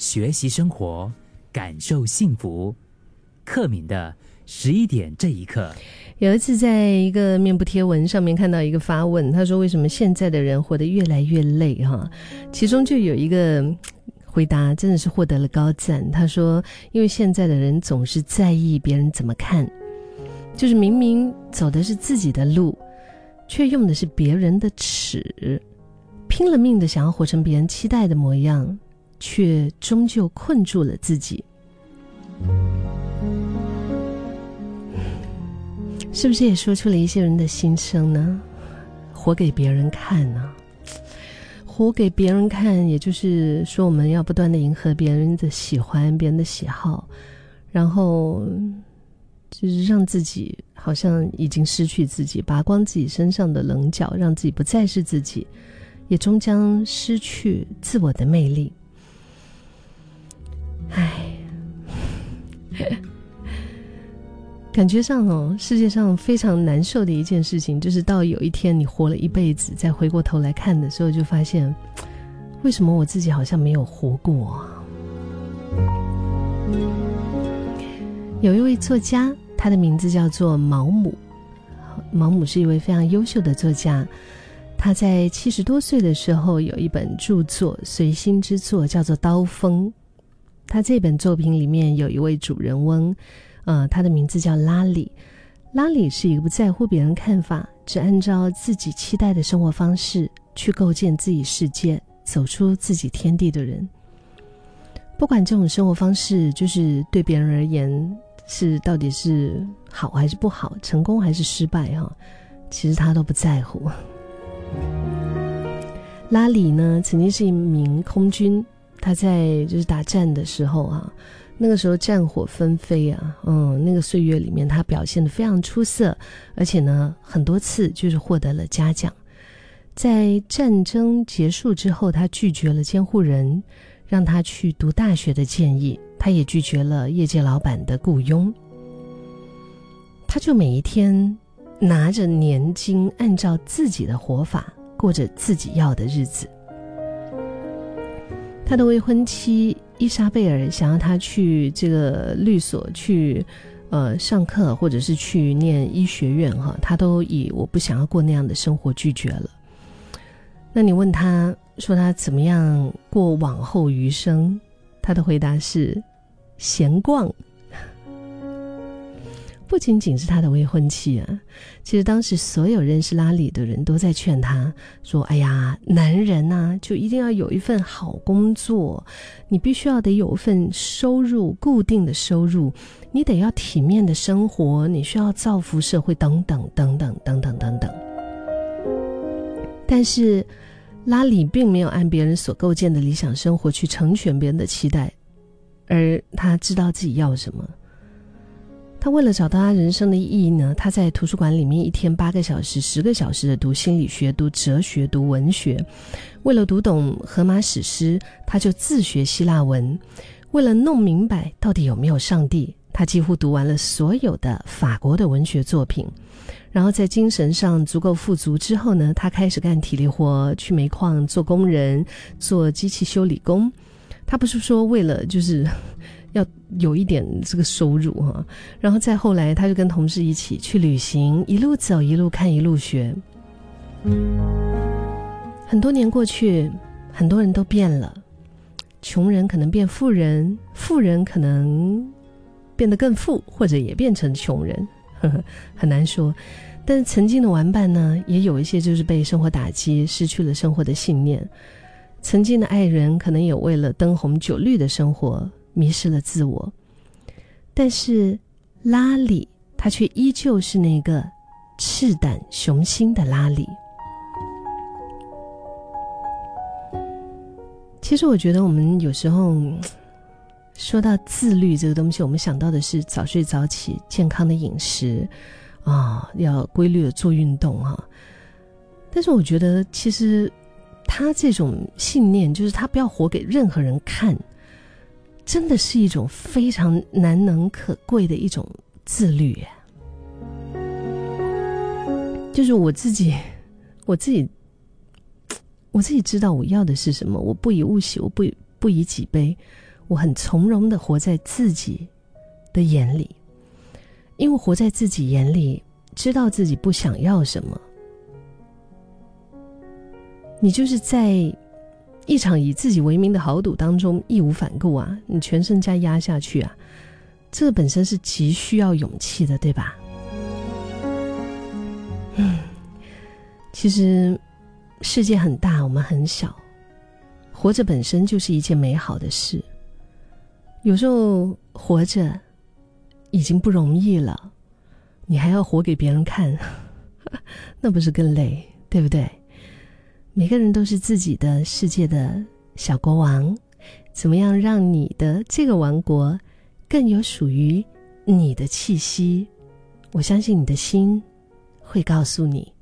学习生活，感受幸福。克敏的十一点这一刻，有一次在一个面部贴文上面看到一个发问，他说：“为什么现在的人活得越来越累？”哈，其中就有一个回答真的是获得了高赞。他说：“因为现在的人总是在意别人怎么看，就是明明走的是自己的路，却用的是别人的尺，拼了命的想要活成别人期待的模样。”却终究困住了自己，是不是也说出了一些人的心声呢？活给别人看呢？活给别人看，也就是说，我们要不断的迎合别人的喜欢、别人的喜好，然后就是让自己好像已经失去自己，拔光自己身上的棱角，让自己不再是自己，也终将失去自我的魅力。感觉上哦，世界上非常难受的一件事情，就是到有一天你活了一辈子，再回过头来看的时候，就发现，为什么我自己好像没有活过？有一位作家，他的名字叫做毛姆，毛姆是一位非常优秀的作家。他在七十多岁的时候，有一本著作，随心之作，叫做《刀锋》。他这本作品里面有一位主人翁，呃，他的名字叫拉里。拉里是一个不在乎别人看法，只按照自己期待的生活方式去构建自己世界，走出自己天地的人。不管这种生活方式就是对别人而言是到底是好还是不好，成功还是失败，哈，其实他都不在乎。拉里呢，曾经是一名空军。他在就是打战的时候啊，那个时候战火纷飞啊，嗯，那个岁月里面他表现的非常出色，而且呢很多次就是获得了嘉奖。在战争结束之后，他拒绝了监护人让他去读大学的建议，他也拒绝了业界老板的雇佣，他就每一天拿着年金，按照自己的活法过着自己要的日子。他的未婚妻伊莎贝尔想要他去这个律所去，呃，上课或者是去念医学院哈，他都以我不想要过那样的生活拒绝了。那你问他说他怎么样过往后余生，他的回答是闲逛。不仅仅是他的未婚妻啊，其实当时所有认识拉里的人都在劝他说：“哎呀，男人呐，就一定要有一份好工作，你必须要得有一份收入，固定的收入，你得要体面的生活，你需要造福社会，等等等等等等等等。”但是，拉里并没有按别人所构建的理想生活去成全别人的期待，而他知道自己要什么。他为了找到他人生的意义呢，他在图书馆里面一天八个小时、十个小时的读心理学、读哲学、读文学。为了读懂荷马史诗，他就自学希腊文。为了弄明白到底有没有上帝，他几乎读完了所有的法国的文学作品。然后在精神上足够富足之后呢，他开始干体力活，去煤矿做工人，做机器修理工。他不是说为了就是。要有一点这个收入哈，然后再后来，他就跟同事一起去旅行，一路走一路看一路学。很多年过去，很多人都变了，穷人可能变富人，富人可能变得更富，或者也变成穷人，呵 呵很难说。但是曾经的玩伴呢，也有一些就是被生活打击，失去了生活的信念。曾经的爱人，可能也为了灯红酒绿的生活。迷失了自我，但是拉里他却依旧是那个赤胆雄心的拉里。其实我觉得，我们有时候说到自律这个东西，我们想到的是早睡早起、健康的饮食啊，要规律的做运动哈。但是我觉得，其实他这种信念，就是他不要活给任何人看。真的是一种非常难能可贵的一种自律，就是我自己，我自己，我自己知道我要的是什么。我不以物喜，我不不以己悲，我很从容的活在自己的眼里，因为活在自己眼里，知道自己不想要什么。你就是在一场以自己为名的豪赌当中义无反顾啊！你全身家压下去啊！这本身是极需要勇气的，对吧？嗯，其实世界很大，我们很小，活着本身就是一件美好的事。有时候活着已经不容易了，你还要活给别人看，那不是更累，对不对？每个人都是自己的世界的小国王，怎么样让你的这个王国更有属于你的气息？我相信你的心会告诉你。